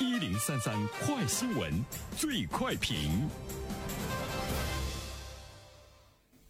一零三三快新闻，最快评。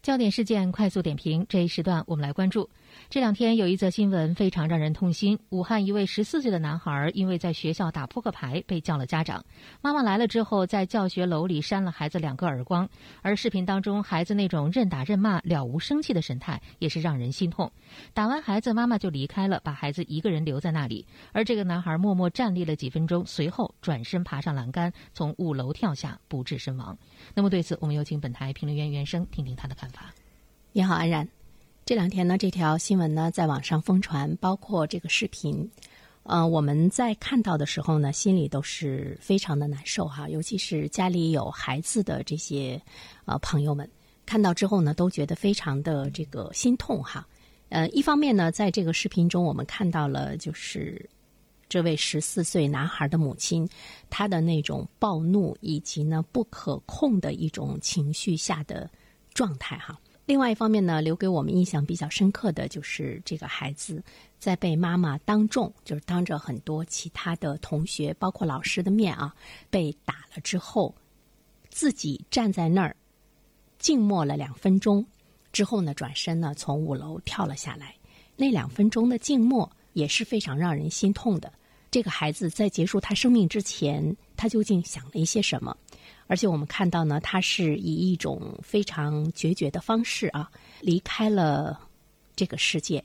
焦点事件快速点评，这一时段我们来关注。这两天有一则新闻非常让人痛心：武汉一位十四岁的男孩因为在学校打扑克牌被叫了家长，妈妈来了之后在教学楼里扇了孩子两个耳光，而视频当中孩子那种任打任骂、了无生气的神态也是让人心痛。打完孩子，妈妈就离开了，把孩子一个人留在那里，而这个男孩默默站立了几分钟，随后转身爬上栏杆，从五楼跳下，不治身亡。那么对此，我们有请本台评论员袁生听听他的看法。你好，安然。这两天呢，这条新闻呢在网上疯传，包括这个视频。呃，我们在看到的时候呢，心里都是非常的难受哈。尤其是家里有孩子的这些呃朋友们，看到之后呢，都觉得非常的这个心痛哈。呃，一方面呢，在这个视频中，我们看到了就是这位十四岁男孩的母亲，他的那种暴怒以及呢不可控的一种情绪下的状态哈。另外一方面呢，留给我们印象比较深刻的就是这个孩子在被妈妈当众，就是当着很多其他的同学，包括老师的面啊，被打了之后，自己站在那儿静默了两分钟，之后呢，转身呢从五楼跳了下来。那两分钟的静默也是非常让人心痛的。这个孩子在结束他生命之前，他究竟想了一些什么？而且我们看到呢，他是以一种非常决绝的方式啊离开了这个世界。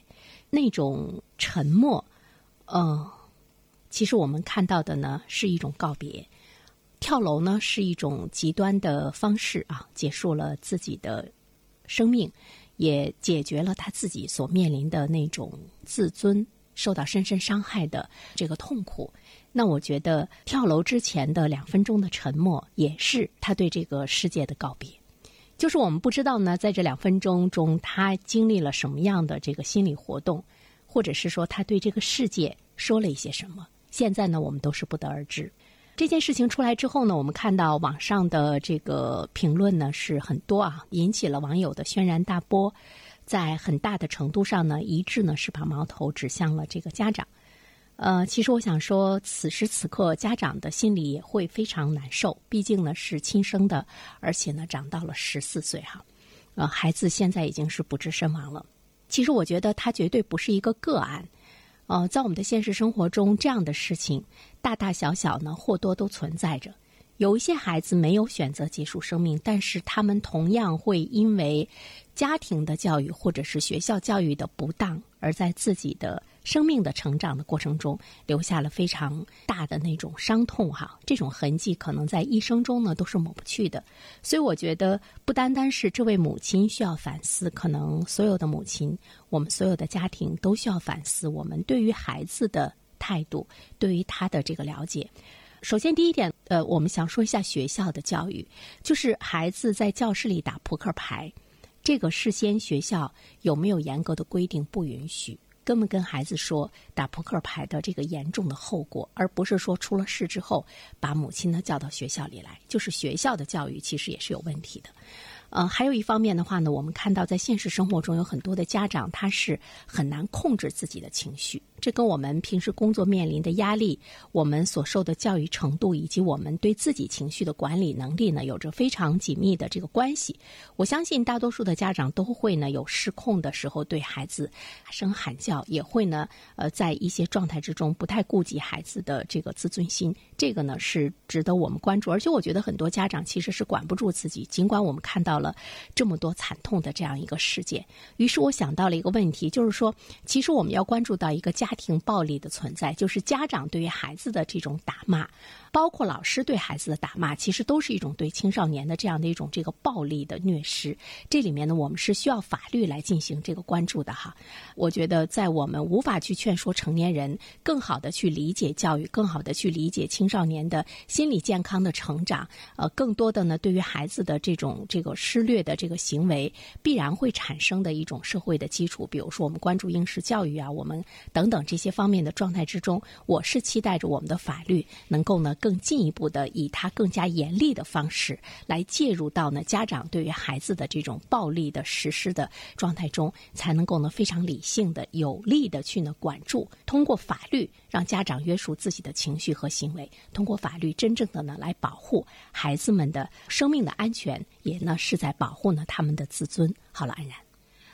那种沉默，嗯，其实我们看到的呢是一种告别。跳楼呢是一种极端的方式啊，结束了自己的生命，也解决了他自己所面临的那种自尊受到深深伤害的这个痛苦。那我觉得跳楼之前的两分钟的沉默，也是他对这个世界的告别。就是我们不知道呢，在这两分钟中，他经历了什么样的这个心理活动，或者是说他对这个世界说了一些什么。现在呢，我们都是不得而知。这件事情出来之后呢，我们看到网上的这个评论呢是很多啊，引起了网友的轩然大波，在很大的程度上呢，一致呢是把矛头指向了这个家长。呃，其实我想说，此时此刻家长的心里也会非常难受，毕竟呢是亲生的，而且呢长到了十四岁哈，呃，孩子现在已经是不治身亡了。其实我觉得他绝对不是一个个案，呃，在我们的现实生活中，这样的事情大大小小呢或多都存在着。有一些孩子没有选择结束生命，但是他们同样会因为家庭的教育或者是学校教育的不当，而在自己的。生命的成长的过程中，留下了非常大的那种伤痛哈，这种痕迹可能在一生中呢都是抹不去的。所以我觉得，不单单是这位母亲需要反思，可能所有的母亲，我们所有的家庭都需要反思我们对于孩子的态度，对于他的这个了解。首先，第一点，呃，我们想说一下学校的教育，就是孩子在教室里打扑克牌，这个事先学校有没有严格的规定不允许？根本跟孩子说打扑克牌的这个严重的后果，而不是说出了事之后把母亲呢叫到学校里来，就是学校的教育其实也是有问题的。呃，还有一方面的话呢，我们看到在现实生活中有很多的家长他是很难控制自己的情绪。这跟我们平时工作面临的压力，我们所受的教育程度，以及我们对自己情绪的管理能力呢，有着非常紧密的这个关系。我相信大多数的家长都会呢有失控的时候，对孩子大声喊叫，也会呢呃在一些状态之中不太顾及孩子的这个自尊心。这个呢是值得我们关注。而且我觉得很多家长其实是管不住自己，尽管我们看到了这么多惨痛的这样一个事件。于是我想到了一个问题，就是说，其实我们要关注到一个家。家庭暴力的存在，就是家长对于孩子的这种打骂。包括老师对孩子的打骂，其实都是一种对青少年的这样的一种这个暴力的虐施。这里面呢，我们是需要法律来进行这个关注的哈。我觉得，在我们无法去劝说成年人更好的去理解教育，更好的去理解青少年的心理健康的成长，呃，更多的呢，对于孩子的这种这个施虐的这个行为，必然会产生的一种社会的基础，比如说我们关注应试教育啊，我们等等。等这些方面的状态之中，我是期待着我们的法律能够呢更进一步的以它更加严厉的方式来介入到呢家长对于孩子的这种暴力的实施的状态中，才能够呢非常理性的、有力的去呢管住，通过法律让家长约束自己的情绪和行为，通过法律真正的呢来保护孩子们的生命的安全，也呢是在保护呢他们的自尊。好了，安然。